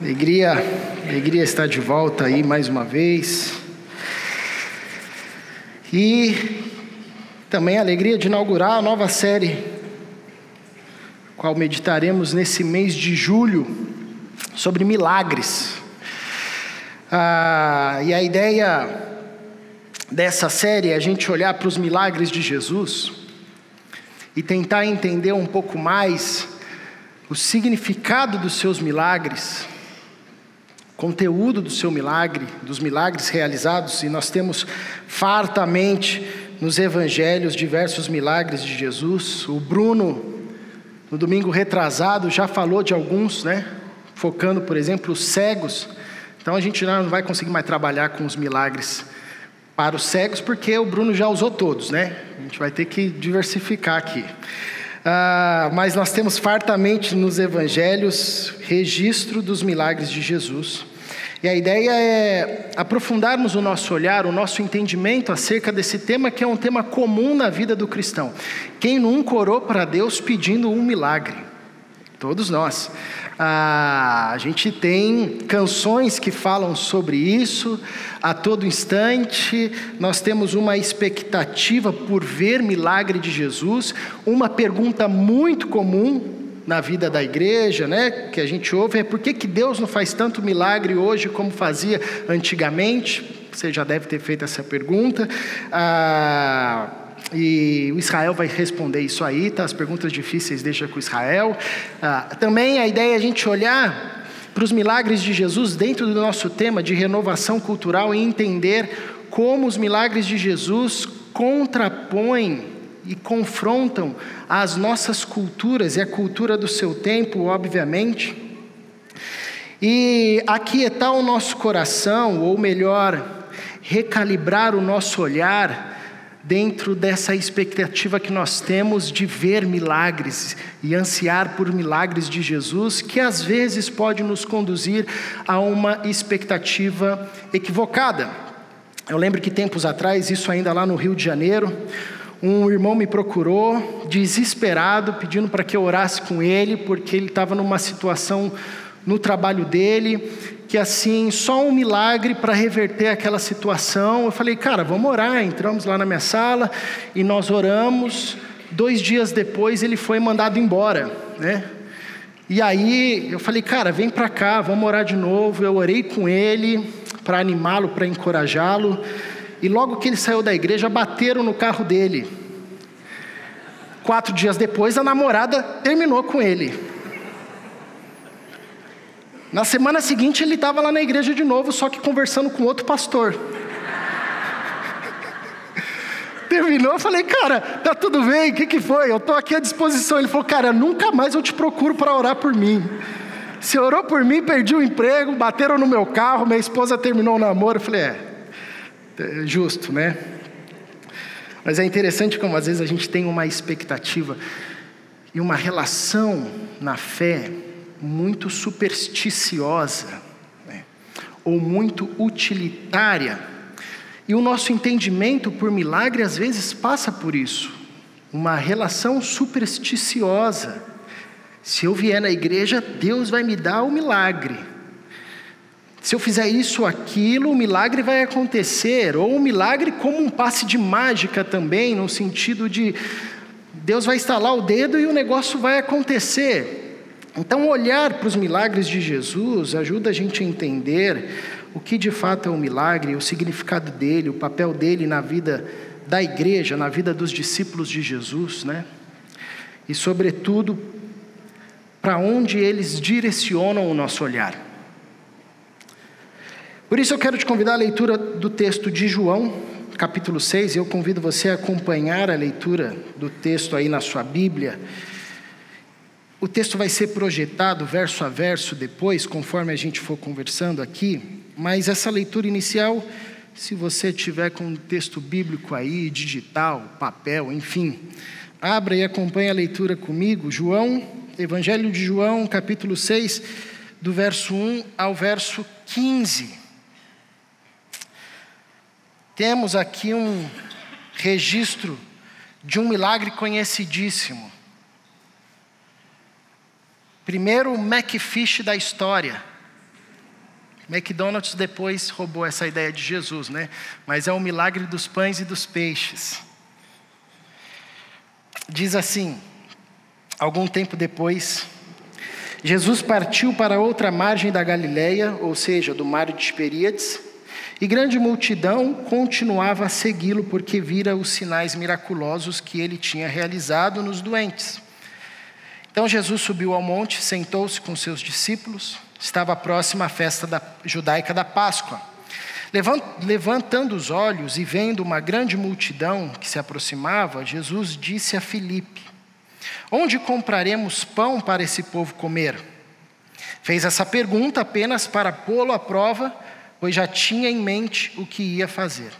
Alegria, alegria estar de volta aí mais uma vez. E também a alegria de inaugurar a nova série, qual meditaremos nesse mês de julho, sobre milagres. Ah, e a ideia dessa série é a gente olhar para os milagres de Jesus e tentar entender um pouco mais o significado dos seus milagres conteúdo do seu milagre, dos milagres realizados, e nós temos fartamente nos evangelhos diversos milagres de Jesus. O Bruno, no domingo retrasado, já falou de alguns, né? Focando, por exemplo, os cegos. Então a gente não vai conseguir mais trabalhar com os milagres para os cegos, porque o Bruno já usou todos, né? A gente vai ter que diversificar aqui. Ah, mas nós temos fartamente nos evangelhos registro dos milagres de Jesus. E a ideia é aprofundarmos o nosso olhar, o nosso entendimento acerca desse tema que é um tema comum na vida do cristão. Quem nunca orou para Deus pedindo um milagre? Todos nós. Ah, a gente tem canções que falam sobre isso a todo instante, nós temos uma expectativa por ver milagre de Jesus. Uma pergunta muito comum na vida da igreja, né, que a gente ouve, é por que, que Deus não faz tanto milagre hoje como fazia antigamente? Você já deve ter feito essa pergunta. Ah, e o Israel vai responder isso aí, tá? As perguntas difíceis deixa com Israel. Ah, também a ideia é a gente olhar para os milagres de Jesus dentro do nosso tema de renovação cultural e entender como os milagres de Jesus contrapõem e confrontam as nossas culturas e a cultura do seu tempo, obviamente. E aquietar o nosso coração, ou melhor, recalibrar o nosso olhar dentro dessa expectativa que nós temos de ver milagres e ansiar por milagres de Jesus, que às vezes pode nos conduzir a uma expectativa equivocada. Eu lembro que tempos atrás, isso ainda lá no Rio de Janeiro, um irmão me procurou, desesperado, pedindo para que eu orasse com ele, porque ele estava numa situação no trabalho dele, que assim, só um milagre para reverter aquela situação. Eu falei, cara, vamos orar. Entramos lá na minha sala e nós oramos. Dois dias depois ele foi mandado embora, né? E aí eu falei, cara, vem para cá, vamos orar de novo. Eu orei com ele para animá-lo, para encorajá-lo. E logo que ele saiu da igreja, bateram no carro dele. Quatro dias depois, a namorada terminou com ele. Na semana seguinte, ele estava lá na igreja de novo, só que conversando com outro pastor. Terminou, eu falei, cara, tá tudo bem, o que, que foi? Eu estou aqui à disposição. Ele falou, cara, nunca mais eu te procuro para orar por mim. Você orou por mim, perdi o emprego, bateram no meu carro, minha esposa terminou o namoro. Eu falei, é, é justo, né? Mas é interessante como às vezes a gente tem uma expectativa e uma relação na fé muito supersticiosa né? ou muito utilitária. E o nosso entendimento por milagre às vezes passa por isso, uma relação supersticiosa. Se eu vier na igreja, Deus vai me dar o milagre. Se eu fizer isso ou aquilo, o milagre vai acontecer. Ou o milagre como um passe de mágica também, no sentido de Deus vai estalar o dedo e o negócio vai acontecer. Então, olhar para os milagres de Jesus ajuda a gente a entender o que de fato é um milagre, o significado dele, o papel dele na vida da igreja, na vida dos discípulos de Jesus, né? E, sobretudo, para onde eles direcionam o nosso olhar. Por isso eu quero te convidar à leitura do texto de João, capítulo 6, e eu convido você a acompanhar a leitura do texto aí na sua Bíblia. O texto vai ser projetado verso a verso depois, conforme a gente for conversando aqui, mas essa leitura inicial, se você tiver com um texto bíblico aí, digital, papel, enfim, abra e acompanhe a leitura comigo. João, Evangelho de João, capítulo 6, do verso 1 ao verso 15. Temos aqui um registro de um milagre conhecidíssimo. Primeiro McFish da história, McDonald's depois roubou essa ideia de Jesus, né? Mas é o milagre dos pães e dos peixes. Diz assim: algum tempo depois, Jesus partiu para outra margem da Galileia, ou seja, do mar de Tiberíades, e grande multidão continuava a segui-lo porque vira os sinais miraculosos que ele tinha realizado nos doentes. Então Jesus subiu ao monte, sentou-se com seus discípulos, estava próxima à festa da, judaica da Páscoa. Levantando os olhos e vendo uma grande multidão que se aproximava, Jesus disse a Filipe: Onde compraremos pão para esse povo comer? Fez essa pergunta apenas para pô-lo à prova, pois já tinha em mente o que ia fazer.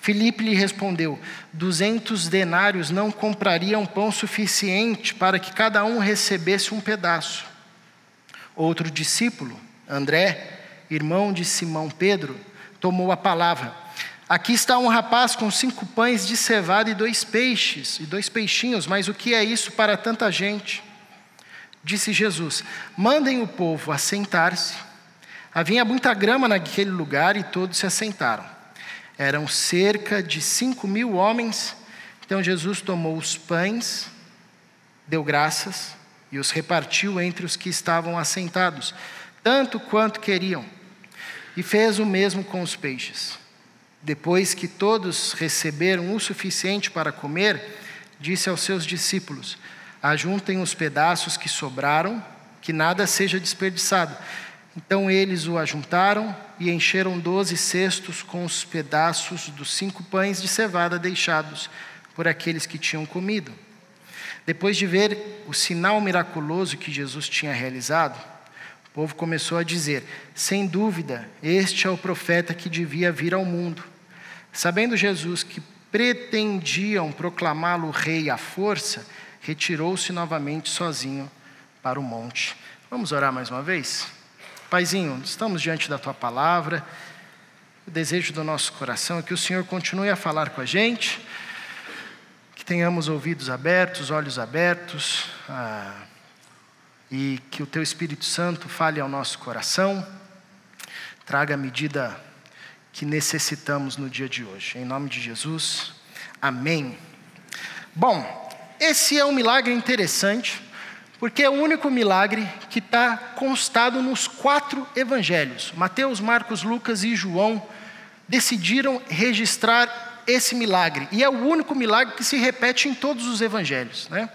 Filipe lhe respondeu: Duzentos denários não comprariam pão suficiente para que cada um recebesse um pedaço. Outro discípulo, André, irmão de Simão Pedro, tomou a palavra. Aqui está um rapaz com cinco pães de cevada e dois peixes, e dois peixinhos, mas o que é isso para tanta gente? Disse Jesus: Mandem o povo assentar-se. Havia muita grama naquele lugar e todos se assentaram. Eram cerca de cinco mil homens. Então Jesus tomou os pães, deu graças e os repartiu entre os que estavam assentados, tanto quanto queriam, e fez o mesmo com os peixes. Depois que todos receberam o suficiente para comer, disse aos seus discípulos: Ajuntem os pedaços que sobraram, que nada seja desperdiçado. Então eles o ajuntaram e encheram doze cestos com os pedaços dos cinco pães de cevada deixados por aqueles que tinham comido. Depois de ver o sinal miraculoso que Jesus tinha realizado, o povo começou a dizer: sem dúvida, este é o profeta que devia vir ao mundo. Sabendo Jesus que pretendiam proclamá-lo rei à força, retirou-se novamente sozinho para o monte. Vamos orar mais uma vez? Paizinho, estamos diante da tua palavra. O desejo do nosso coração é que o Senhor continue a falar com a gente, que tenhamos ouvidos abertos, olhos abertos. Ah, e que o Teu Espírito Santo fale ao nosso coração, traga a medida que necessitamos no dia de hoje. Em nome de Jesus, amém. Bom, esse é um milagre interessante, porque é o único milagre que está constado nos quatro evangelhos. Mateus, Marcos, Lucas e João decidiram registrar esse milagre, e é o único milagre que se repete em todos os evangelhos, né?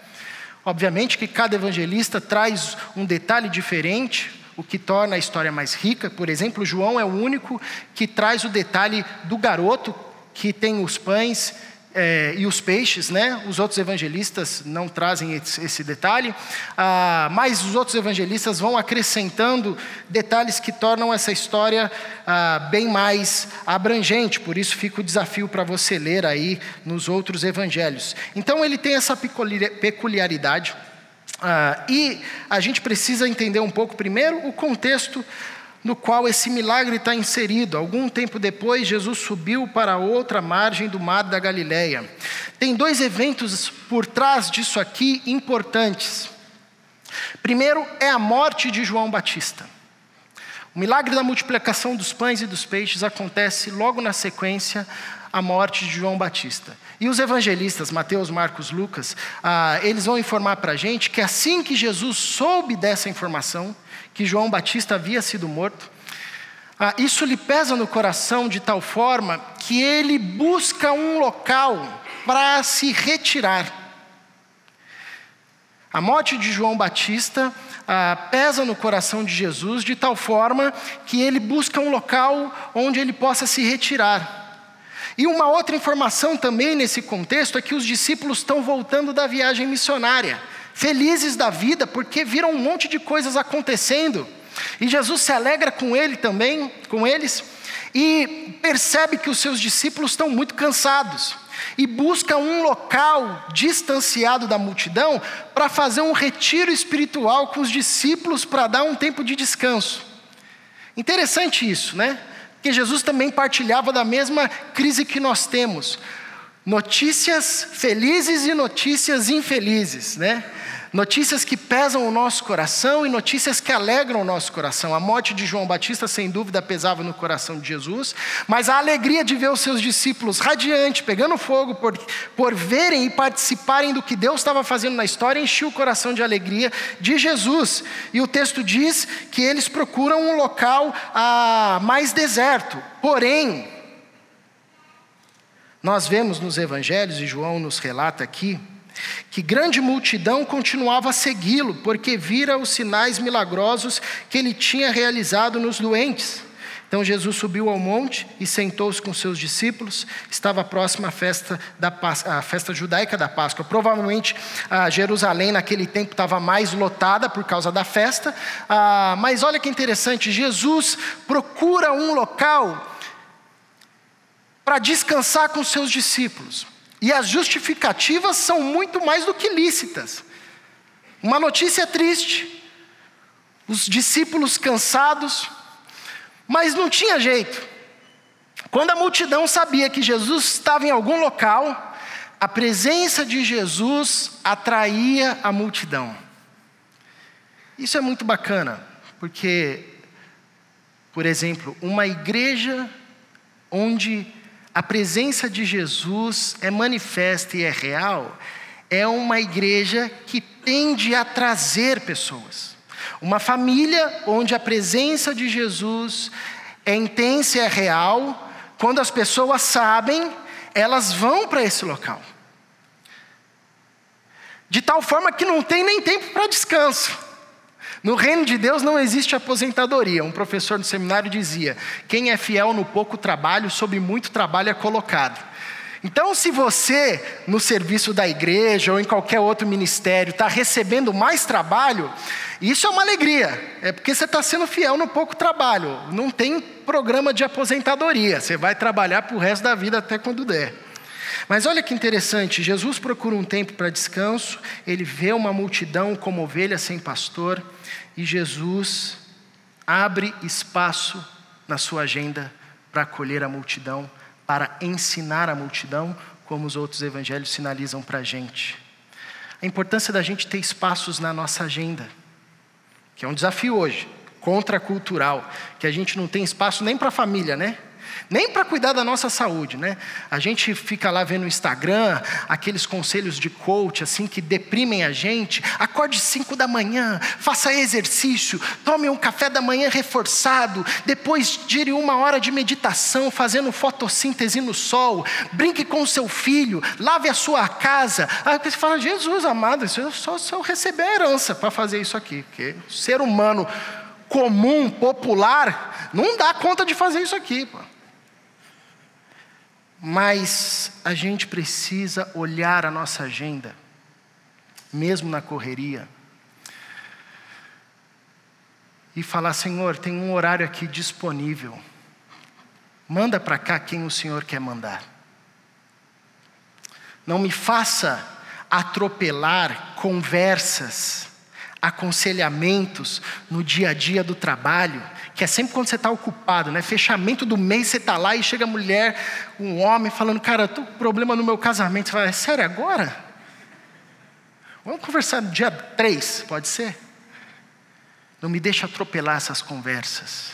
Obviamente que cada evangelista traz um detalhe diferente, o que torna a história mais rica. Por exemplo, João é o único que traz o detalhe do garoto que tem os pães é, e os peixes, né? Os outros evangelistas não trazem esse, detalhe, ah, mas os outros evangelistas vão acrescentando detalhes que tornam essa história ah, bem mais abrangente. Por isso fica o desafio para você ler aí nos outros evangelhos. Então ele tem essa peculiaridade. Ah, e a gente precisa entender um pouco primeiro o contexto no qual esse milagre está inserido. Algum tempo depois, Jesus subiu para outra margem do mar da Galileia. Tem dois eventos por trás disso aqui importantes. Primeiro é a morte de João Batista. O milagre da multiplicação dos pães e dos peixes acontece logo na sequência a morte de João Batista. E os evangelistas, Mateus, Marcos, Lucas, ah, eles vão informar para a gente que assim que Jesus soube dessa informação, que João Batista havia sido morto, ah, isso lhe pesa no coração de tal forma que ele busca um local para se retirar. A morte de João Batista ah, pesa no coração de Jesus de tal forma que ele busca um local onde ele possa se retirar. E uma outra informação também nesse contexto é que os discípulos estão voltando da viagem missionária felizes da vida, porque viram um monte de coisas acontecendo. E Jesus se alegra com ele também, com eles, e percebe que os seus discípulos estão muito cansados. E busca um local distanciado da multidão para fazer um retiro espiritual com os discípulos para dar um tempo de descanso. Interessante isso, né? Porque Jesus também partilhava da mesma crise que nós temos. Notícias felizes e notícias infelizes, né? Notícias que pesam o nosso coração e notícias que alegram o nosso coração. A morte de João Batista, sem dúvida, pesava no coração de Jesus, mas a alegria de ver os seus discípulos radiante, pegando fogo por, por verem e participarem do que Deus estava fazendo na história, enchia o coração de alegria de Jesus. E o texto diz que eles procuram um local ah, mais deserto. Porém, nós vemos nos evangelhos, e João nos relata aqui, que grande multidão continuava a segui-lo, porque vira os sinais milagrosos que ele tinha realizado nos doentes. Então Jesus subiu ao monte e sentou-se com seus discípulos. Estava próxima à festa, da, a festa judaica da Páscoa. Provavelmente a Jerusalém naquele tempo estava mais lotada por causa da festa. Ah, mas olha que interessante: Jesus procura um local para descansar com seus discípulos. E as justificativas são muito mais do que lícitas. Uma notícia triste, os discípulos cansados, mas não tinha jeito. Quando a multidão sabia que Jesus estava em algum local, a presença de Jesus atraía a multidão. Isso é muito bacana, porque, por exemplo, uma igreja onde a presença de Jesus é manifesta e é real, é uma igreja que tende a trazer pessoas. Uma família onde a presença de Jesus é intensa e é real, quando as pessoas sabem, elas vão para esse local. De tal forma que não tem nem tempo para descanso. No reino de Deus não existe aposentadoria. Um professor do seminário dizia: quem é fiel no pouco trabalho, sob muito trabalho é colocado. Então, se você, no serviço da igreja ou em qualquer outro ministério, está recebendo mais trabalho, isso é uma alegria, é porque você está sendo fiel no pouco trabalho. Não tem programa de aposentadoria, você vai trabalhar para o resto da vida até quando der. Mas olha que interessante, Jesus procura um tempo para descanso, ele vê uma multidão como ovelha sem pastor, e Jesus abre espaço na sua agenda para acolher a multidão, para ensinar a multidão, como os outros evangelhos sinalizam para a gente. A importância da gente ter espaços na nossa agenda, que é um desafio hoje, contracultural, que a gente não tem espaço nem para a família, né? Nem para cuidar da nossa saúde, né? A gente fica lá vendo no Instagram aqueles conselhos de coach assim que deprimem a gente. Acorde 5 da manhã, faça exercício, tome um café da manhã reforçado, depois tire uma hora de meditação fazendo fotossíntese no sol, brinque com o seu filho, lave a sua casa. Aí você fala, Jesus amado, isso só se eu receber a herança para fazer isso aqui, porque ser humano comum, popular, não dá conta de fazer isso aqui. Pô. Mas a gente precisa olhar a nossa agenda, mesmo na correria, e falar: Senhor, tem um horário aqui disponível, manda para cá quem o Senhor quer mandar. Não me faça atropelar conversas, aconselhamentos no dia a dia do trabalho que é sempre quando você está ocupado, né? Fechamento do mês, você está lá e chega a mulher, um homem, falando, cara, estou com problema no meu casamento. Você fala, é sério agora? Vamos conversar no dia 3, pode ser? Não me deixe atropelar essas conversas.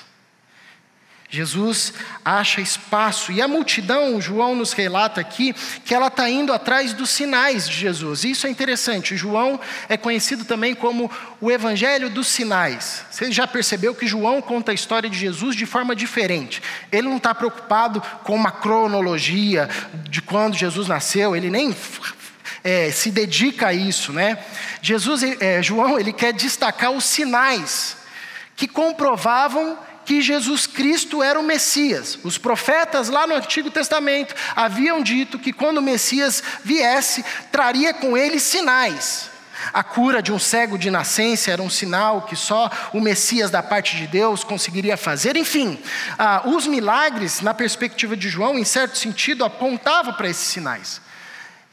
Jesus acha espaço, e a multidão, João nos relata aqui, que ela está indo atrás dos sinais de Jesus. Isso é interessante. João é conhecido também como o Evangelho dos Sinais. Você já percebeu que João conta a história de Jesus de forma diferente. Ele não está preocupado com uma cronologia de quando Jesus nasceu, ele nem é, se dedica a isso, né? Jesus, é, João, ele quer destacar os sinais que comprovavam que Jesus Cristo era o Messias. Os profetas lá no Antigo Testamento haviam dito que quando o Messias viesse, traria com ele sinais. A cura de um cego de nascença era um sinal que só o Messias da parte de Deus conseguiria fazer. Enfim, ah, os milagres, na perspectiva de João, em certo sentido, apontavam para esses sinais.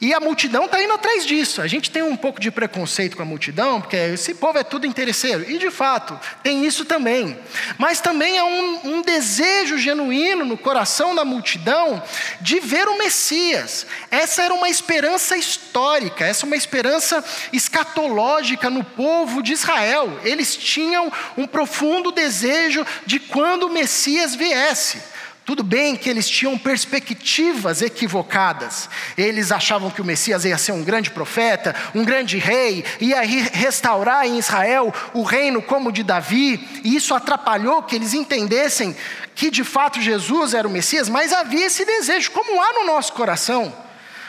E a multidão está indo atrás disso. A gente tem um pouco de preconceito com a multidão, porque esse povo é tudo interesseiro. E de fato, tem isso também. Mas também há um, um desejo genuíno no coração da multidão de ver o Messias. Essa era uma esperança histórica, essa é uma esperança escatológica no povo de Israel. Eles tinham um profundo desejo de quando o Messias viesse. Tudo bem que eles tinham perspectivas equivocadas. Eles achavam que o Messias ia ser um grande profeta, um grande rei, ia restaurar em Israel o reino como de Davi, e isso atrapalhou que eles entendessem que de fato Jesus era o Messias, mas havia esse desejo, como há no nosso coração.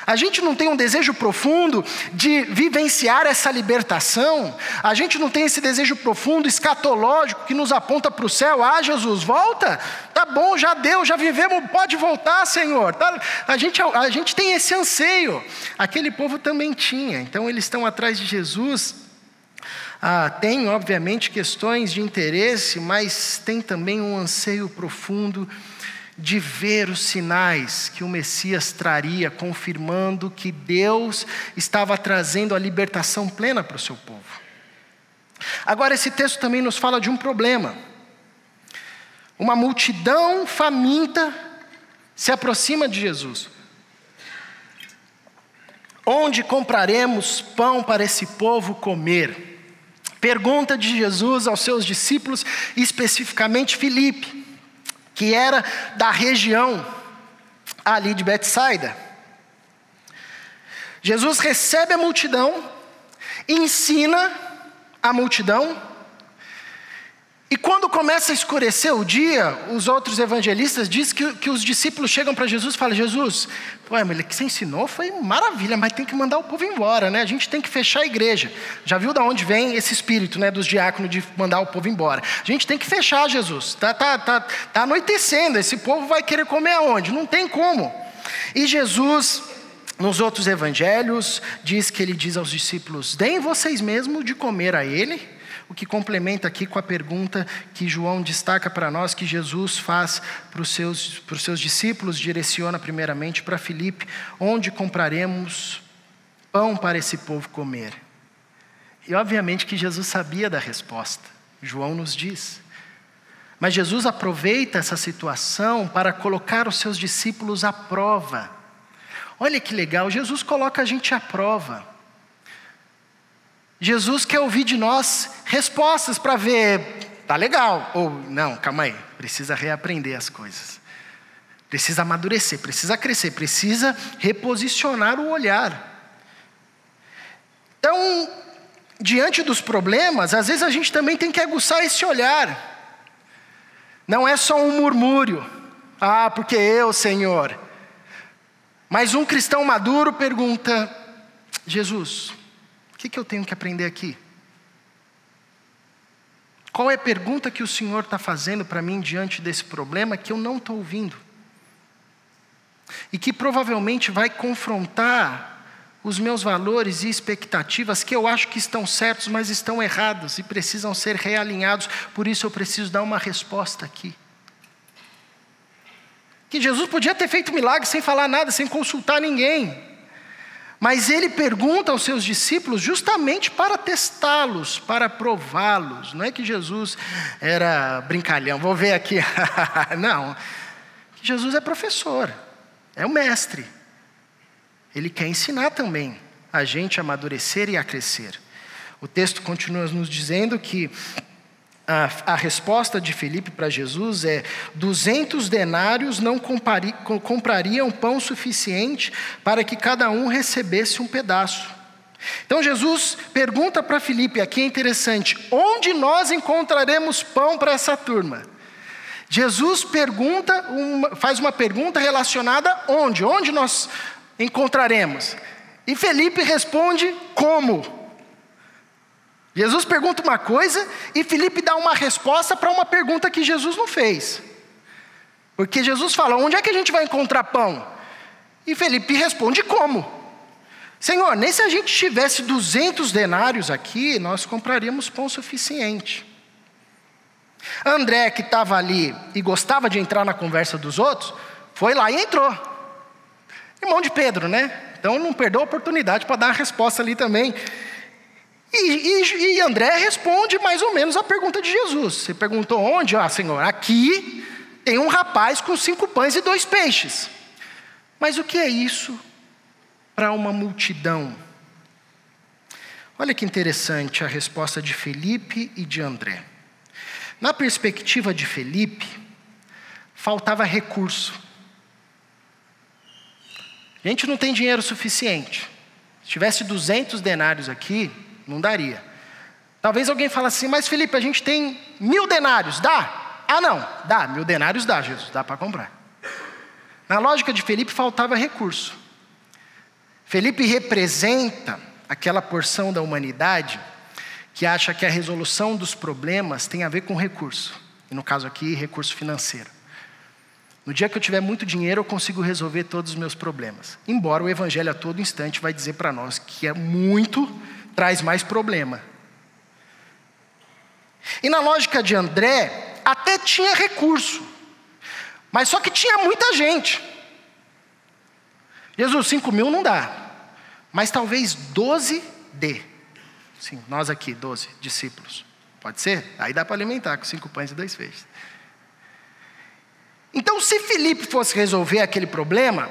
A gente não tem um desejo profundo de vivenciar essa libertação. A gente não tem esse desejo profundo, escatológico, que nos aponta para o céu. Ah, Jesus, volta. Tá bom, já deu, já vivemos, pode voltar, Senhor. Tá, a, gente, a gente tem esse anseio. Aquele povo também tinha. Então eles estão atrás de Jesus. Ah, tem, obviamente, questões de interesse, mas tem também um anseio profundo de ver os sinais que o Messias traria, confirmando que Deus estava trazendo a libertação plena para o seu povo. Agora, esse texto também nos fala de um problema. Uma multidão faminta se aproxima de Jesus. Onde compraremos pão para esse povo comer? Pergunta de Jesus aos seus discípulos, especificamente Filipe que era da região ali de Betsaida. Jesus recebe a multidão, ensina a multidão, e quando começa a escurecer o dia, os outros evangelistas dizem que, que os discípulos chegam para Jesus e falam: Jesus, ué, mas o que você ensinou foi maravilha, mas tem que mandar o povo embora, né? A gente tem que fechar a igreja. Já viu de onde vem esse espírito né, dos diáconos de mandar o povo embora? A gente tem que fechar, Jesus. Está tá, tá, tá anoitecendo, esse povo vai querer comer aonde? Não tem como. E Jesus nos outros evangelhos, diz que ele diz aos discípulos: deem vocês mesmos de comer a ele o que complementa aqui com a pergunta que João destaca para nós, que Jesus faz para os seus, seus discípulos, direciona primeiramente para Filipe: onde compraremos pão para esse povo comer? E obviamente que Jesus sabia da resposta, João nos diz. Mas Jesus aproveita essa situação para colocar os seus discípulos à prova. Olha que legal, Jesus coloca a gente à prova. Jesus quer ouvir de nós respostas para ver, tá legal, ou não, calma aí, precisa reaprender as coisas. Precisa amadurecer, precisa crescer, precisa reposicionar o olhar. Então, diante dos problemas, às vezes a gente também tem que aguçar esse olhar. Não é só um murmúrio, ah, porque eu, Senhor. Mas um cristão maduro pergunta: Jesus, que, que eu tenho que aprender aqui? Qual é a pergunta que o Senhor está fazendo para mim diante desse problema que eu não estou ouvindo? E que provavelmente vai confrontar os meus valores e expectativas que eu acho que estão certos, mas estão errados e precisam ser realinhados. Por isso eu preciso dar uma resposta aqui. Que Jesus podia ter feito milagre sem falar nada, sem consultar ninguém. Mas ele pergunta aos seus discípulos justamente para testá-los, para prová-los. Não é que Jesus era brincalhão, vou ver aqui. Não. Jesus é professor, é o mestre. Ele quer ensinar também a gente a amadurecer e a crescer. O texto continua nos dizendo que a, a resposta de Felipe para Jesus é: 200 denários não compari, comprariam pão suficiente para que cada um recebesse um pedaço. Então Jesus pergunta para Felipe, aqui é interessante: onde nós encontraremos pão para essa turma? Jesus pergunta, uma, faz uma pergunta relacionada onde? Onde nós encontraremos? E Felipe responde: como? Jesus pergunta uma coisa e Felipe dá uma resposta para uma pergunta que Jesus não fez. Porque Jesus fala: onde é que a gente vai encontrar pão? E Felipe responde: como? Senhor, nem se a gente tivesse 200 denários aqui, nós compraríamos pão suficiente. André, que estava ali e gostava de entrar na conversa dos outros, foi lá e entrou. Irmão de Pedro, né? Então não perdeu a oportunidade para dar a resposta ali também. E, e, e, André responde mais ou menos a pergunta de Jesus. Você perguntou onde? Ah, Senhor, aqui tem um rapaz com cinco pães e dois peixes. Mas o que é isso para uma multidão? Olha que interessante a resposta de Felipe e de André. Na perspectiva de Felipe, faltava recurso. A gente não tem dinheiro suficiente. Se tivesse 200 denários aqui, não daria. Talvez alguém fale assim, mas Felipe, a gente tem mil denários, dá? Ah, não, dá, mil denários dá, Jesus, dá para comprar. Na lógica de Felipe, faltava recurso. Felipe representa aquela porção da humanidade que acha que a resolução dos problemas tem a ver com recurso, e no caso aqui, recurso financeiro. No dia que eu tiver muito dinheiro, eu consigo resolver todos os meus problemas. Embora o Evangelho a todo instante vai dizer para nós que é muito, traz mais problema. E na lógica de André, até tinha recurso, mas só que tinha muita gente. Jesus, 5 mil não dá. Mas talvez 12 dê. Sim, nós aqui, 12 discípulos. Pode ser? Aí dá para alimentar com cinco pães e dois peixes. Então, se Felipe fosse resolver aquele problema,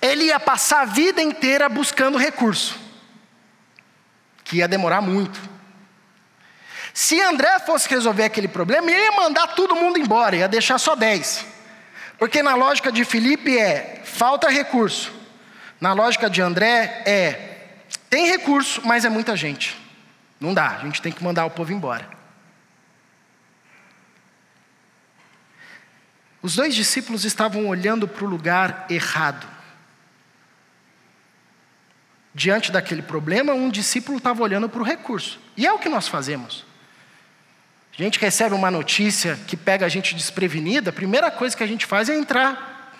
ele ia passar a vida inteira buscando recurso, que ia demorar muito. Se André fosse resolver aquele problema, ele ia mandar todo mundo embora, ia deixar só dez. Porque na lógica de Felipe é: falta recurso. Na lógica de André, é: tem recurso, mas é muita gente. Não dá, a gente tem que mandar o povo embora. Os dois discípulos estavam olhando para o lugar errado. Diante daquele problema, um discípulo estava olhando para o recurso. E é o que nós fazemos. A gente recebe uma notícia que pega a gente desprevenida, a primeira coisa que a gente faz é entrar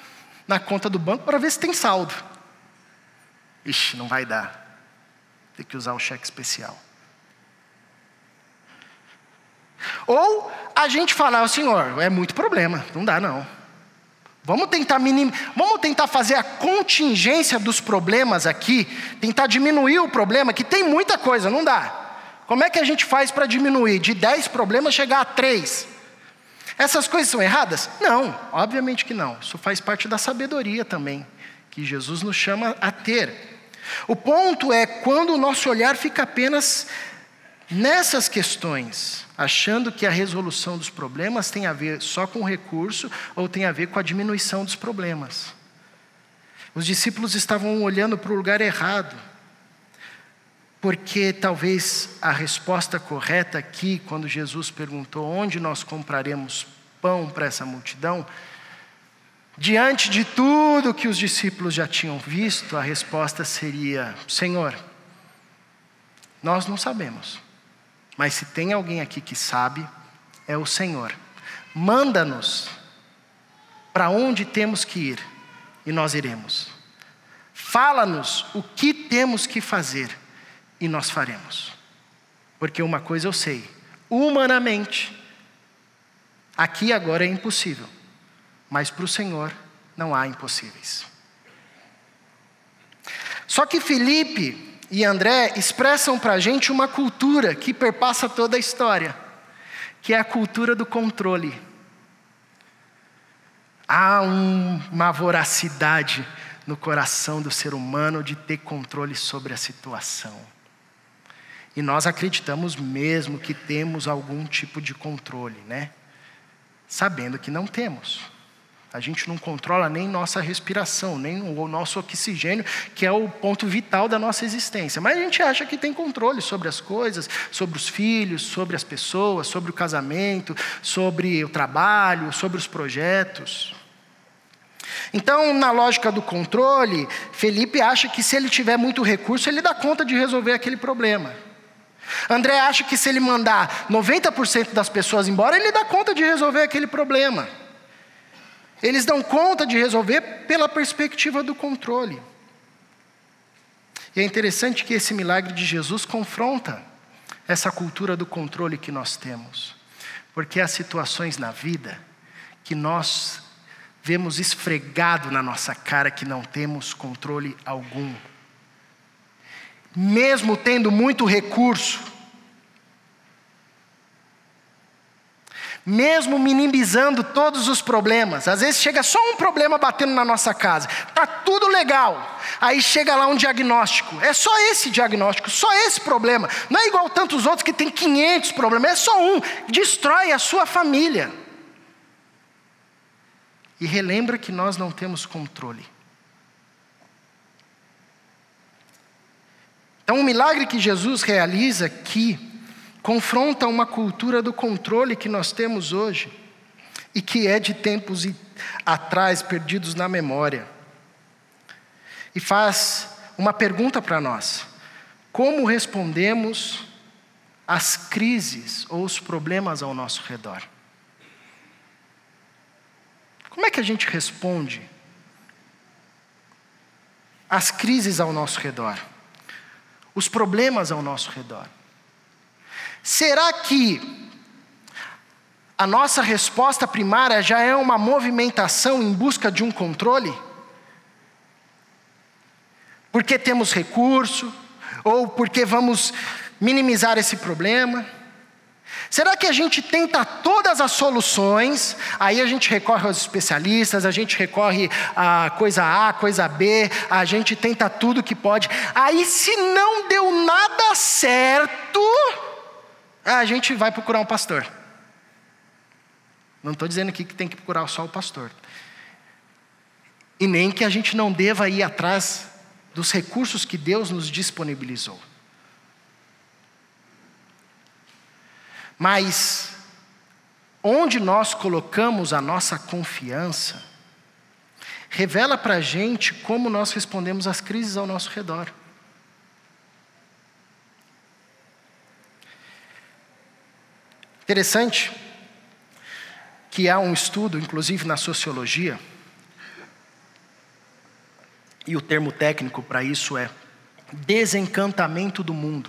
na conta do banco para ver se tem saldo. Ixi, não vai dar. Tem que usar o cheque especial. Ou a gente falar, Senhor, é muito problema, não dá não. Vamos tentar minim... vamos tentar fazer a contingência dos problemas aqui, tentar diminuir o problema, que tem muita coisa, não dá. Como é que a gente faz para diminuir de 10 problemas chegar a 3? Essas coisas são erradas? Não, obviamente que não. Isso faz parte da sabedoria também, que Jesus nos chama a ter. O ponto é quando o nosso olhar fica apenas nessas questões, achando que a resolução dos problemas tem a ver só com o recurso ou tem a ver com a diminuição dos problemas. Os discípulos estavam olhando para o lugar errado, porque talvez a resposta correta aqui, quando Jesus perguntou onde nós compraremos pão para essa multidão, Diante de tudo que os discípulos já tinham visto, a resposta seria: Senhor, nós não sabemos, mas se tem alguém aqui que sabe, é o Senhor. Manda-nos para onde temos que ir e nós iremos. Fala-nos o que temos que fazer e nós faremos. Porque uma coisa eu sei, humanamente, aqui agora é impossível mas para o Senhor não há impossíveis. Só que Felipe e André expressam para a gente uma cultura que perpassa toda a história, que é a cultura do controle. Há um, uma voracidade no coração do ser humano de ter controle sobre a situação. E nós acreditamos mesmo que temos algum tipo de controle, né? Sabendo que não temos. A gente não controla nem nossa respiração, nem o nosso oxigênio, que é o ponto vital da nossa existência. Mas a gente acha que tem controle sobre as coisas, sobre os filhos, sobre as pessoas, sobre o casamento, sobre o trabalho, sobre os projetos. Então, na lógica do controle, Felipe acha que se ele tiver muito recurso, ele dá conta de resolver aquele problema. André acha que se ele mandar 90% das pessoas embora, ele dá conta de resolver aquele problema. Eles dão conta de resolver pela perspectiva do controle. E é interessante que esse milagre de Jesus confronta essa cultura do controle que nós temos. Porque há situações na vida que nós vemos esfregado na nossa cara que não temos controle algum mesmo tendo muito recurso, mesmo minimizando todos os problemas. Às vezes chega só um problema batendo na nossa casa, tá tudo legal. Aí chega lá um diagnóstico. É só esse diagnóstico, só esse problema. Não é igual tantos outros que tem 500 problemas, é só um. Destrói a sua família. E relembra que nós não temos controle. Então, o milagre que Jesus realiza aqui confronta uma cultura do controle que nós temos hoje e que é de tempos atrás perdidos na memória. E faz uma pergunta para nós: como respondemos às crises ou os problemas ao nosso redor? Como é que a gente responde às crises ao nosso redor? Os problemas ao nosso redor? Será que a nossa resposta primária já é uma movimentação em busca de um controle? Porque temos recurso, ou porque vamos minimizar esse problema? Será que a gente tenta todas as soluções, aí a gente recorre aos especialistas, a gente recorre a coisa A, coisa B, a gente tenta tudo que pode, aí se não deu nada certo, ah, a gente vai procurar um pastor. Não estou dizendo aqui que tem que procurar só o pastor. E nem que a gente não deva ir atrás dos recursos que Deus nos disponibilizou. Mas, onde nós colocamos a nossa confiança, revela para a gente como nós respondemos às crises ao nosso redor. Interessante que há um estudo, inclusive na sociologia, e o termo técnico para isso é desencantamento do mundo.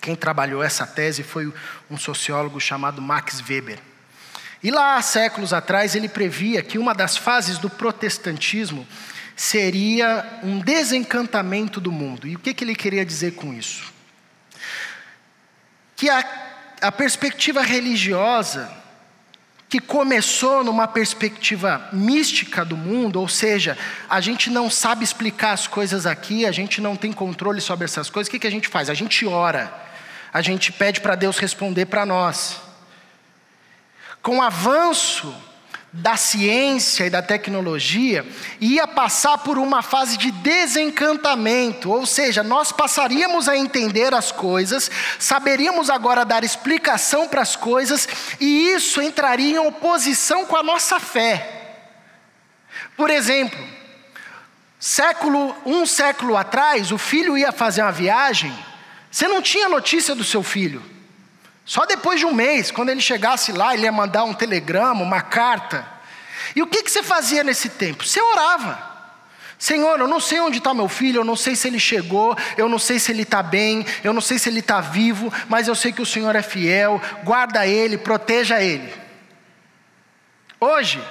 Quem trabalhou essa tese foi um sociólogo chamado Max Weber. E lá, séculos atrás, ele previa que uma das fases do protestantismo seria um desencantamento do mundo. E o que, que ele queria dizer com isso? Que a a perspectiva religiosa, que começou numa perspectiva mística do mundo, ou seja, a gente não sabe explicar as coisas aqui, a gente não tem controle sobre essas coisas, o que, que a gente faz? A gente ora, a gente pede para Deus responder para nós. Com o avanço da ciência e da tecnologia ia passar por uma fase de desencantamento, ou seja, nós passaríamos a entender as coisas, saberíamos agora dar explicação para as coisas, e isso entraria em oposição com a nossa fé. Por exemplo, século um século atrás, o filho ia fazer uma viagem, você não tinha notícia do seu filho. Só depois de um mês, quando ele chegasse lá, ele ia mandar um telegrama, uma carta. E o que, que você fazia nesse tempo? Você orava. Senhor, eu não sei onde está meu filho, eu não sei se ele chegou, eu não sei se ele está bem, eu não sei se ele está vivo, mas eu sei que o Senhor é fiel, guarda ele, proteja ele. Hoje,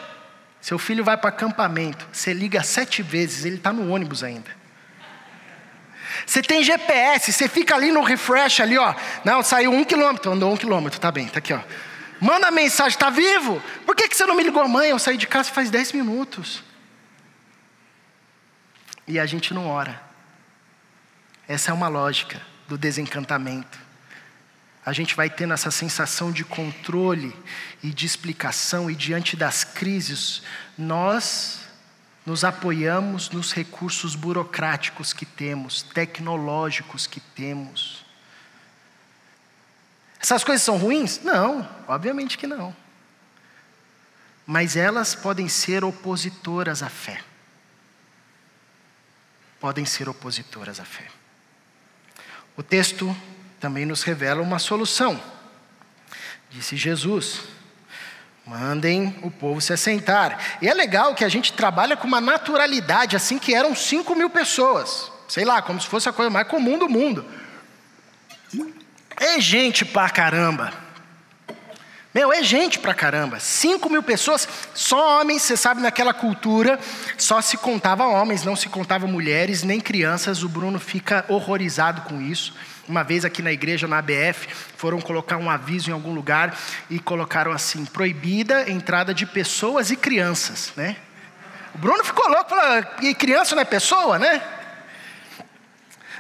seu filho vai para acampamento, você liga sete vezes, ele está no ônibus ainda. Você tem GPS, você fica ali no refresh ali, ó. Não, saiu um quilômetro, andou um quilômetro, tá bem, tá aqui, ó. Manda mensagem, está vivo? Por que, que você não me ligou, mãe? Eu saí de casa faz dez minutos. E a gente não ora. Essa é uma lógica do desencantamento. A gente vai tendo essa sensação de controle e de explicação, e diante das crises, nós nos apoiamos nos recursos burocráticos que temos, tecnológicos que temos. Essas coisas são ruins? Não, obviamente que não. Mas elas podem ser opositoras à fé. Podem ser opositoras à fé. O texto também nos revela uma solução. Disse Jesus: Mandem o povo se assentar. E é legal que a gente trabalha com uma naturalidade, assim que eram 5 mil pessoas. Sei lá, como se fosse a coisa mais comum do mundo. É gente pra caramba. Meu, é gente pra caramba. 5 mil pessoas, só homens, você sabe, naquela cultura, só se contava homens, não se contava mulheres, nem crianças. O Bruno fica horrorizado com isso. Uma vez aqui na igreja, na ABF, foram colocar um aviso em algum lugar e colocaram assim: proibida entrada de pessoas e crianças, né? O Bruno ficou louco, falou: e criança não é pessoa, né?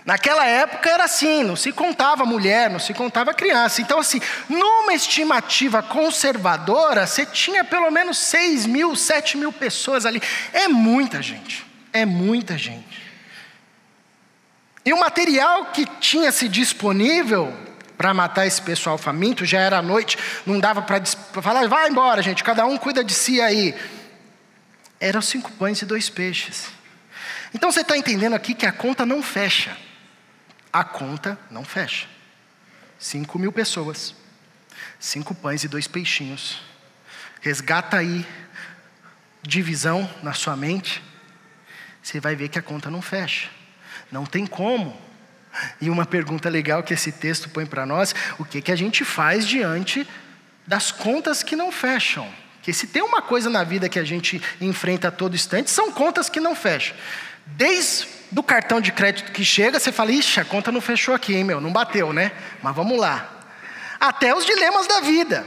Naquela época era assim, não se contava mulher, não se contava criança. Então, assim, numa estimativa conservadora, você tinha pelo menos 6 mil, 7 mil pessoas ali. É muita gente, é muita gente. E o material que tinha-se disponível para matar esse pessoal faminto, já era noite, não dava para falar, vai embora, gente, cada um cuida de si aí. Eram cinco pães e dois peixes. Então você está entendendo aqui que a conta não fecha a conta não fecha. Cinco mil pessoas, cinco pães e dois peixinhos. Resgata aí divisão na sua mente, você vai ver que a conta não fecha. Não tem como. E uma pergunta legal que esse texto põe para nós: o que, que a gente faz diante das contas que não fecham? Que se tem uma coisa na vida que a gente enfrenta a todo instante, são contas que não fecham. Desde do cartão de crédito que chega, você fala, ixi, a conta não fechou aqui, hein, meu, não bateu, né? Mas vamos lá. Até os dilemas da vida.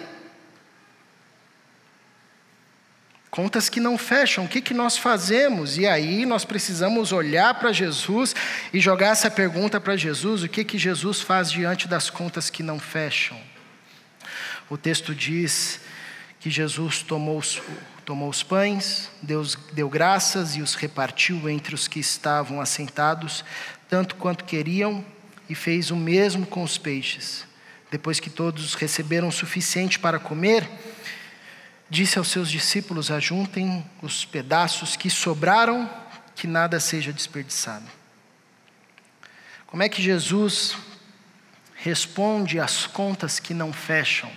Contas que não fecham, o que, que nós fazemos? E aí nós precisamos olhar para Jesus e jogar essa pergunta para Jesus: o que, que Jesus faz diante das contas que não fecham? O texto diz que Jesus tomou tomou os pães, Deus deu graças e os repartiu entre os que estavam assentados, tanto quanto queriam, e fez o mesmo com os peixes. Depois que todos receberam o suficiente para comer, disse aos seus discípulos: Ajuntem os pedaços que sobraram, que nada seja desperdiçado. Como é que Jesus responde às contas que não fecham?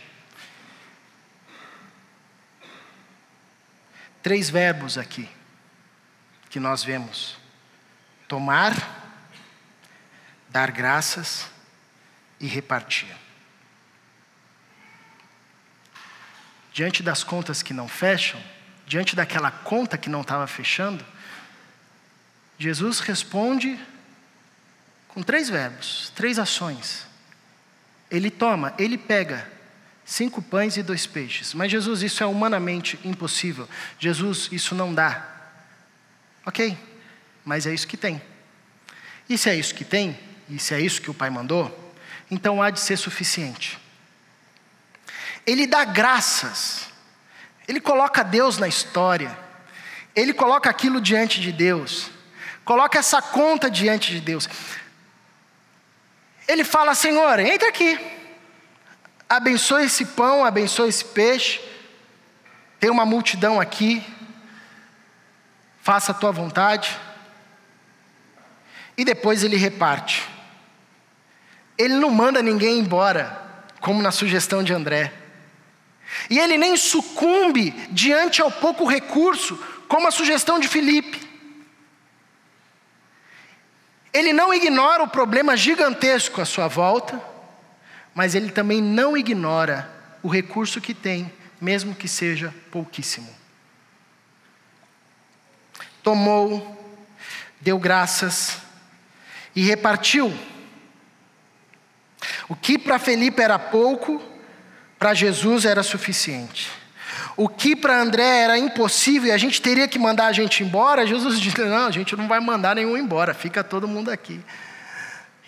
três verbos aqui que nós vemos: tomar, dar graças e repartir. Diante das contas que não fecham, diante daquela conta que não estava fechando, Jesus responde com três verbos, três ações. Ele toma, ele pega Cinco pães e dois peixes. Mas Jesus, isso é humanamente impossível. Jesus, isso não dá. Ok, mas é isso que tem. E se é isso que tem, e se é isso que o Pai mandou, então há de ser suficiente. Ele dá graças, ele coloca Deus na história, ele coloca aquilo diante de Deus, coloca essa conta diante de Deus. Ele fala: Senhor, entra aqui abençoe esse pão, abençoe esse peixe. Tem uma multidão aqui. Faça a tua vontade. E depois ele reparte. Ele não manda ninguém embora, como na sugestão de André. E ele nem sucumbe diante ao pouco recurso, como a sugestão de Filipe. Ele não ignora o problema gigantesco à sua volta mas ele também não ignora o recurso que tem, mesmo que seja pouquíssimo. Tomou, deu graças e repartiu. O que para Felipe era pouco, para Jesus era suficiente. O que para André era impossível e a gente teria que mandar a gente embora, Jesus disse: Não, a gente não vai mandar nenhum embora, fica todo mundo aqui.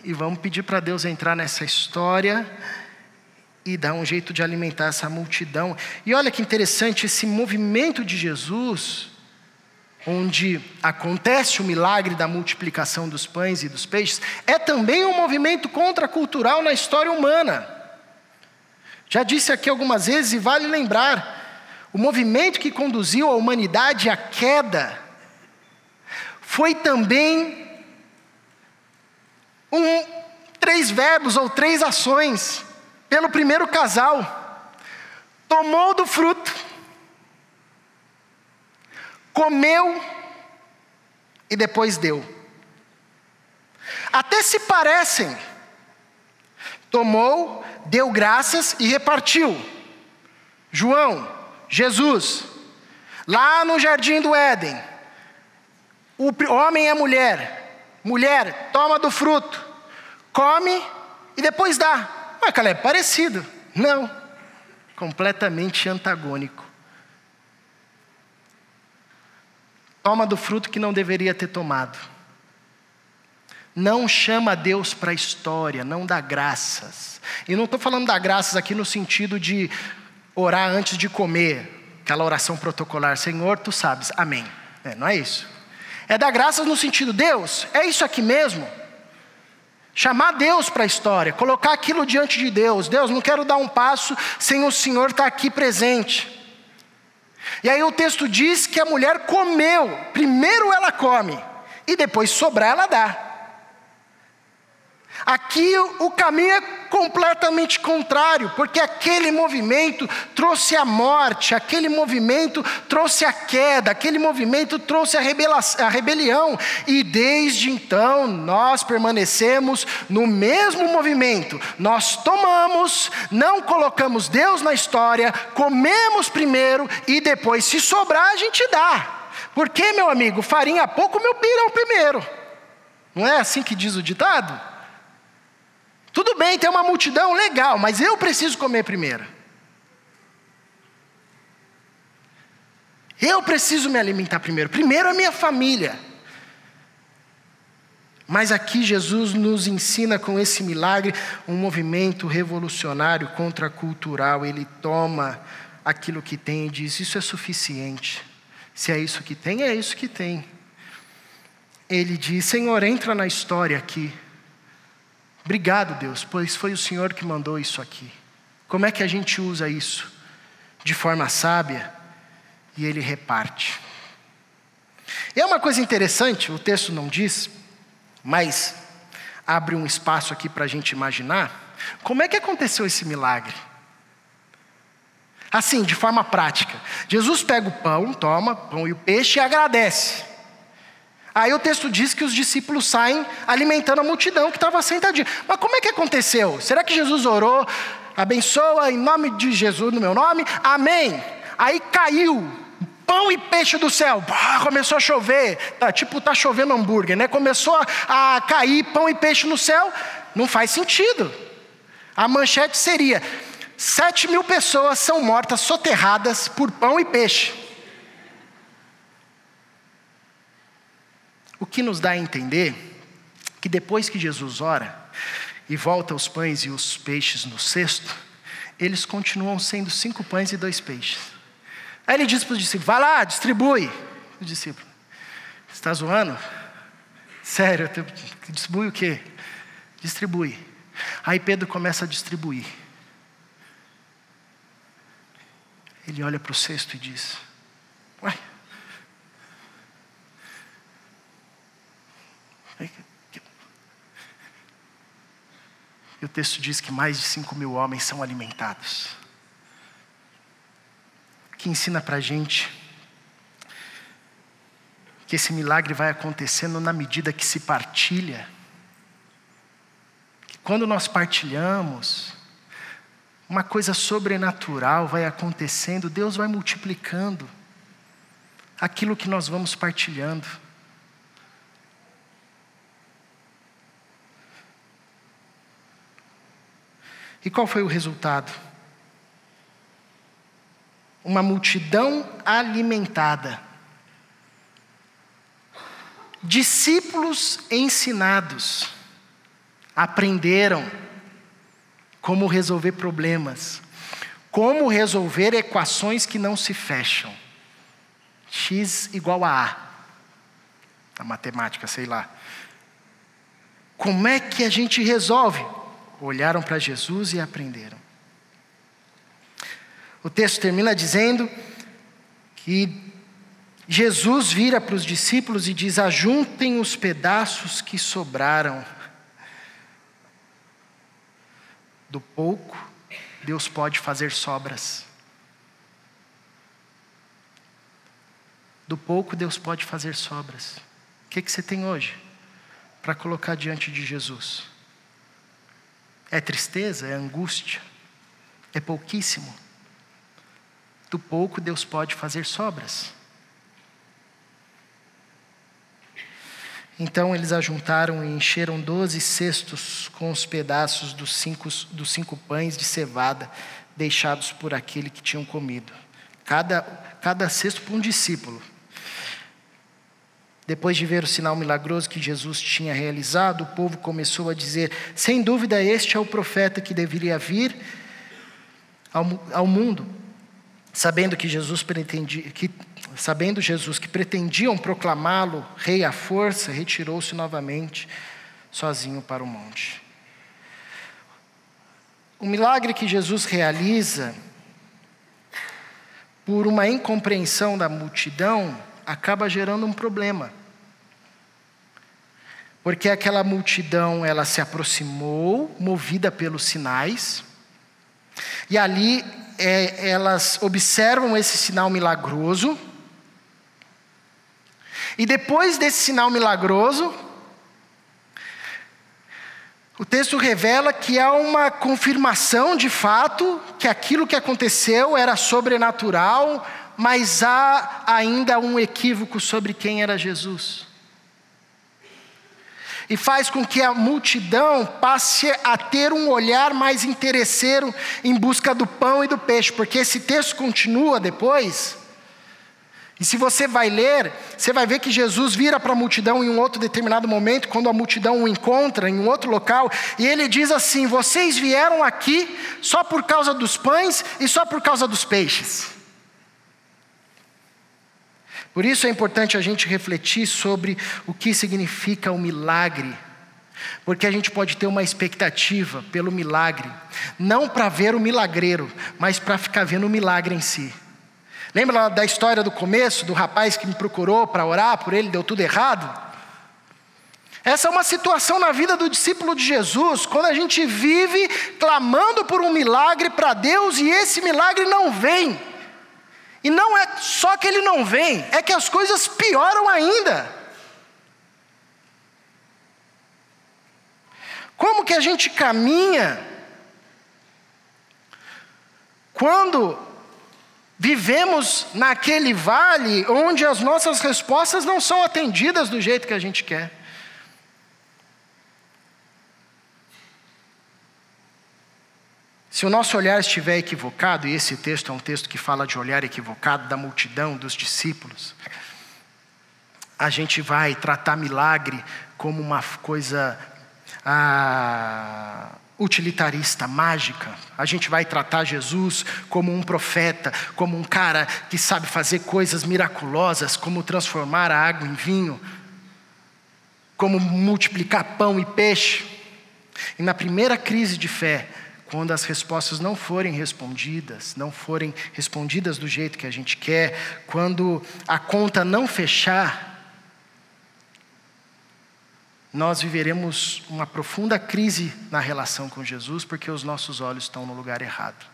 E vamos pedir para Deus entrar nessa história e dar um jeito de alimentar essa multidão. E olha que interessante, esse movimento de Jesus, onde acontece o milagre da multiplicação dos pães e dos peixes, é também um movimento contracultural na história humana. Já disse aqui algumas vezes e vale lembrar: o movimento que conduziu a humanidade à queda foi também um, três verbos ou três ações pelo primeiro casal. Tomou do fruto, comeu e depois deu. Até se parecem. Tomou, deu graças e repartiu. João, Jesus, lá no jardim do Éden, o homem a mulher, mulher, toma do fruto, come e depois dá. Mas, Caleb, parecido. Não, completamente antagônico. Toma do fruto que não deveria ter tomado. Não chama Deus para a história, não dá graças. E não estou falando da graças aqui no sentido de orar antes de comer, aquela oração protocolar, Senhor, tu sabes, amém. É, não é isso. É dar graças no sentido, Deus, é isso aqui mesmo. Chamar Deus para a história, colocar aquilo diante de Deus. Deus, não quero dar um passo sem o Senhor estar aqui presente. E aí o texto diz que a mulher comeu, primeiro ela come, e depois sobrar ela dá. Aqui o caminho é completamente contrário, porque aquele movimento trouxe a morte, aquele movimento trouxe a queda, aquele movimento trouxe a, a rebelião, e desde então nós permanecemos no mesmo movimento. Nós tomamos, não colocamos Deus na história, comemos primeiro e depois, se sobrar, a gente dá. Porque, meu amigo, farinha pouco, meu pirão primeiro. Não é assim que diz o ditado? Tudo bem, tem uma multidão, legal, mas eu preciso comer primeiro. Eu preciso me alimentar primeiro. Primeiro a minha família. Mas aqui Jesus nos ensina com esse milagre um movimento revolucionário contracultural. Ele toma aquilo que tem e diz: Isso é suficiente. Se é isso que tem, é isso que tem. Ele diz: Senhor, entra na história aqui. Obrigado, Deus, pois foi o Senhor que mandou isso aqui. Como é que a gente usa isso? De forma sábia, e ele reparte. E é uma coisa interessante, o texto não diz, mas abre um espaço aqui para a gente imaginar. Como é que aconteceu esse milagre? Assim, de forma prática. Jesus pega o pão, toma pão e o peixe e agradece. Aí o texto diz que os discípulos saem alimentando a multidão que estava sentadinha. Mas como é que aconteceu? Será que Jesus orou? Abençoa em nome de Jesus, no meu nome, amém. Aí caiu pão e peixe do céu, começou a chover, tá, tipo tá chovendo hambúrguer, né? Começou a, a cair pão e peixe no céu, não faz sentido. A manchete seria: sete mil pessoas são mortas soterradas por pão e peixe. O que nos dá a entender que depois que Jesus ora e volta os pães e os peixes no cesto, eles continuam sendo cinco pães e dois peixes. Aí ele diz para os discípulos: vai lá, distribui. O discípulo: está zoando? Sério, distribui o quê? Distribui. Aí Pedro começa a distribuir. Ele olha para o cesto e diz: Uai, E o texto diz que mais de 5 mil homens são alimentados. Que ensina para a gente que esse milagre vai acontecendo na medida que se partilha. Que quando nós partilhamos, uma coisa sobrenatural vai acontecendo, Deus vai multiplicando aquilo que nós vamos partilhando. E qual foi o resultado? Uma multidão alimentada. Discípulos ensinados aprenderam como resolver problemas, como resolver equações que não se fecham. X igual a A. A matemática, sei lá. Como é que a gente resolve? Olharam para Jesus e aprenderam. O texto termina dizendo que Jesus vira para os discípulos e diz: Ajuntem os pedaços que sobraram. Do pouco, Deus pode fazer sobras. Do pouco, Deus pode fazer sobras. O que, que você tem hoje para colocar diante de Jesus? É tristeza, é angústia, é pouquíssimo. do pouco Deus pode fazer sobras. Então eles ajuntaram e encheram doze cestos com os pedaços dos cinco, dos cinco pães de cevada deixados por aquele que tinham comido. Cada, cada cesto para um discípulo. Depois de ver o sinal milagroso que Jesus tinha realizado, o povo começou a dizer: sem dúvida, este é o profeta que deveria vir ao, ao mundo. Sabendo que Jesus pretendia, que, sabendo Jesus que pretendiam proclamá-lo rei à força, retirou-se novamente sozinho para o monte. O milagre que Jesus realiza por uma incompreensão da multidão acaba gerando um problema. Porque aquela multidão, ela se aproximou, movida pelos sinais, e ali é, elas observam esse sinal milagroso, e depois desse sinal milagroso, o texto revela que há uma confirmação de fato que aquilo que aconteceu era sobrenatural, mas há ainda um equívoco sobre quem era Jesus. E faz com que a multidão passe a ter um olhar mais interesseiro em busca do pão e do peixe, porque esse texto continua depois. E se você vai ler, você vai ver que Jesus vira para a multidão em um outro determinado momento, quando a multidão o encontra em um outro local, e ele diz assim: Vocês vieram aqui só por causa dos pães e só por causa dos peixes. Por isso é importante a gente refletir sobre o que significa o milagre, porque a gente pode ter uma expectativa pelo milagre, não para ver o milagreiro, mas para ficar vendo o milagre em si. Lembra da história do começo, do rapaz que me procurou para orar por ele, deu tudo errado? Essa é uma situação na vida do discípulo de Jesus, quando a gente vive clamando por um milagre para Deus e esse milagre não vem. E não é só que ele não vem, é que as coisas pioram ainda. Como que a gente caminha quando vivemos naquele vale onde as nossas respostas não são atendidas do jeito que a gente quer? Se o nosso olhar estiver equivocado, e esse texto é um texto que fala de olhar equivocado da multidão, dos discípulos, a gente vai tratar milagre como uma coisa ah, utilitarista, mágica. A gente vai tratar Jesus como um profeta, como um cara que sabe fazer coisas miraculosas, como transformar a água em vinho, como multiplicar pão e peixe. E na primeira crise de fé, quando as respostas não forem respondidas, não forem respondidas do jeito que a gente quer, quando a conta não fechar, nós viveremos uma profunda crise na relação com Jesus, porque os nossos olhos estão no lugar errado.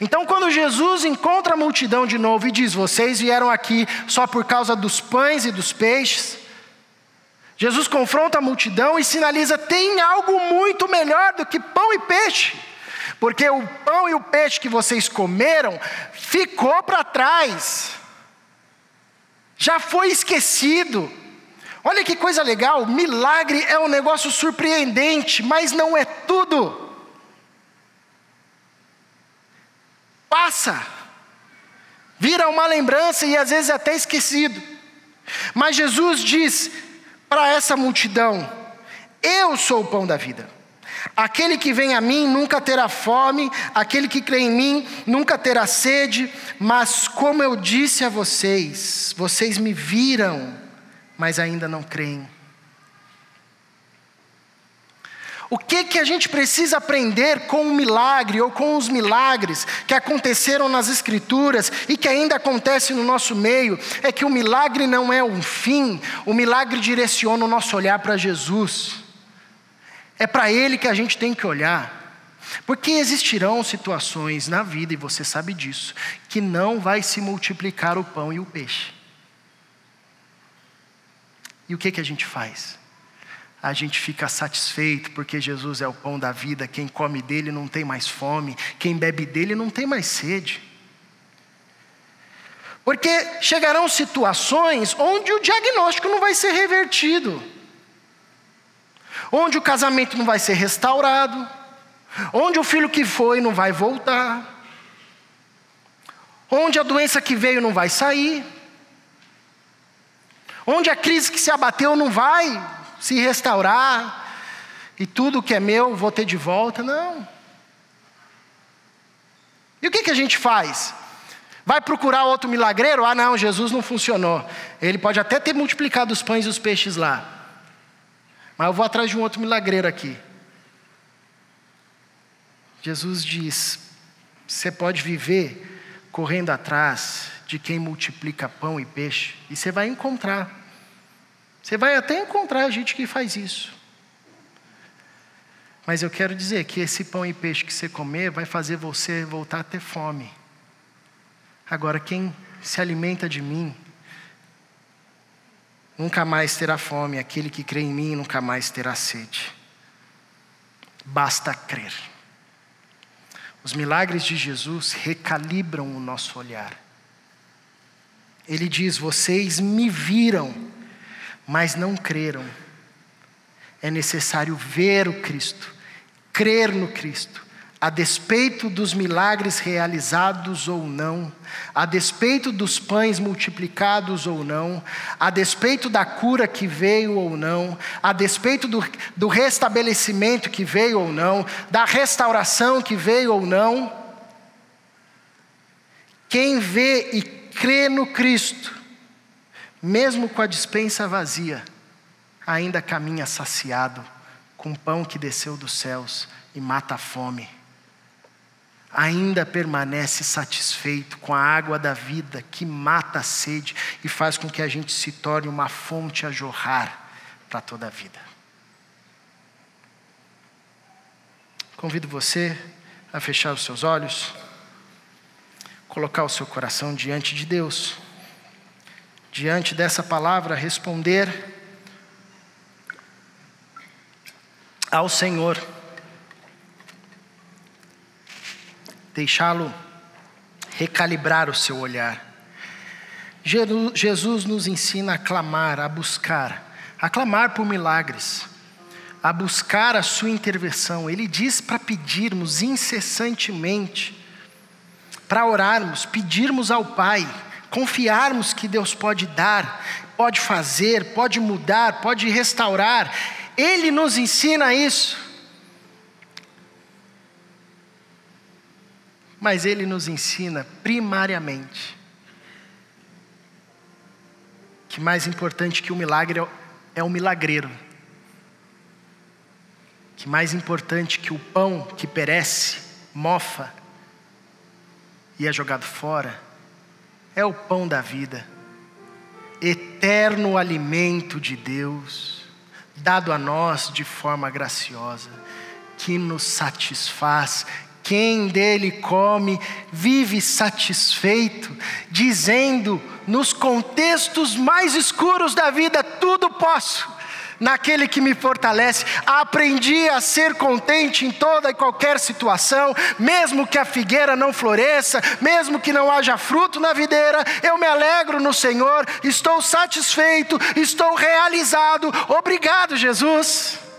Então, quando Jesus encontra a multidão de novo e diz: Vocês vieram aqui só por causa dos pães e dos peixes, Jesus confronta a multidão e sinaliza: tem algo muito melhor do que pão e peixe, porque o pão e o peixe que vocês comeram ficou para trás, já foi esquecido. Olha que coisa legal, milagre é um negócio surpreendente, mas não é tudo. Passa, vira uma lembrança e às vezes até esquecido. Mas Jesus diz: para essa multidão: Eu sou o pão da vida. Aquele que vem a mim nunca terá fome, aquele que crê em mim nunca terá sede, mas como eu disse a vocês, vocês me viram, mas ainda não creem. O que, que a gente precisa aprender com o milagre ou com os milagres que aconteceram nas Escrituras e que ainda acontece no nosso meio é que o milagre não é um fim, o milagre direciona o nosso olhar para Jesus. É para Ele que a gente tem que olhar. Porque existirão situações na vida, e você sabe disso, que não vai se multiplicar o pão e o peixe. E o que, que a gente faz? A gente fica satisfeito porque Jesus é o pão da vida, quem come dele não tem mais fome, quem bebe dele não tem mais sede. Porque chegarão situações onde o diagnóstico não vai ser revertido, onde o casamento não vai ser restaurado, onde o filho que foi não vai voltar, onde a doença que veio não vai sair, onde a crise que se abateu não vai se restaurar, e tudo que é meu vou ter de volta, não. E o que, que a gente faz? Vai procurar outro milagreiro? Ah, não, Jesus não funcionou. Ele pode até ter multiplicado os pães e os peixes lá. Mas eu vou atrás de um outro milagreiro aqui. Jesus diz: você pode viver correndo atrás de quem multiplica pão e peixe, e você vai encontrar. Você vai até encontrar gente que faz isso. Mas eu quero dizer que esse pão e peixe que você comer vai fazer você voltar a ter fome. Agora, quem se alimenta de mim, nunca mais terá fome, aquele que crê em mim nunca mais terá sede. Basta crer. Os milagres de Jesus recalibram o nosso olhar. Ele diz: Vocês me viram, mas não creram. É necessário ver o Cristo, crer no Cristo, a despeito dos milagres realizados ou não, a despeito dos pães multiplicados ou não, a despeito da cura que veio ou não, a despeito do, do restabelecimento que veio ou não, da restauração que veio ou não, quem vê e crê no Cristo, mesmo com a dispensa vazia, ainda caminha saciado com pão que desceu dos céus e mata a fome ainda permanece satisfeito com a água da vida que mata a sede e faz com que a gente se torne uma fonte a jorrar para toda a vida. Convido você a fechar os seus olhos, colocar o seu coração diante de Deus, diante dessa palavra, responder ao Senhor. deixá-lo recalibrar o seu olhar. Jesus nos ensina a clamar, a buscar, a clamar por milagres, a buscar a sua intervenção. Ele diz para pedirmos incessantemente, para orarmos, pedirmos ao Pai, confiarmos que Deus pode dar, pode fazer, pode mudar, pode restaurar. Ele nos ensina isso. mas ele nos ensina primariamente que mais importante que o milagre é o milagreiro. Que mais importante que o pão que perece, mofa e é jogado fora, é o pão da vida, eterno alimento de Deus, dado a nós de forma graciosa, que nos satisfaz, quem dele come vive satisfeito, dizendo nos contextos mais escuros da vida: tudo posso. Naquele que me fortalece, aprendi a ser contente em toda e qualquer situação, mesmo que a figueira não floresça, mesmo que não haja fruto na videira, eu me alegro no Senhor, estou satisfeito, estou realizado. Obrigado, Jesus.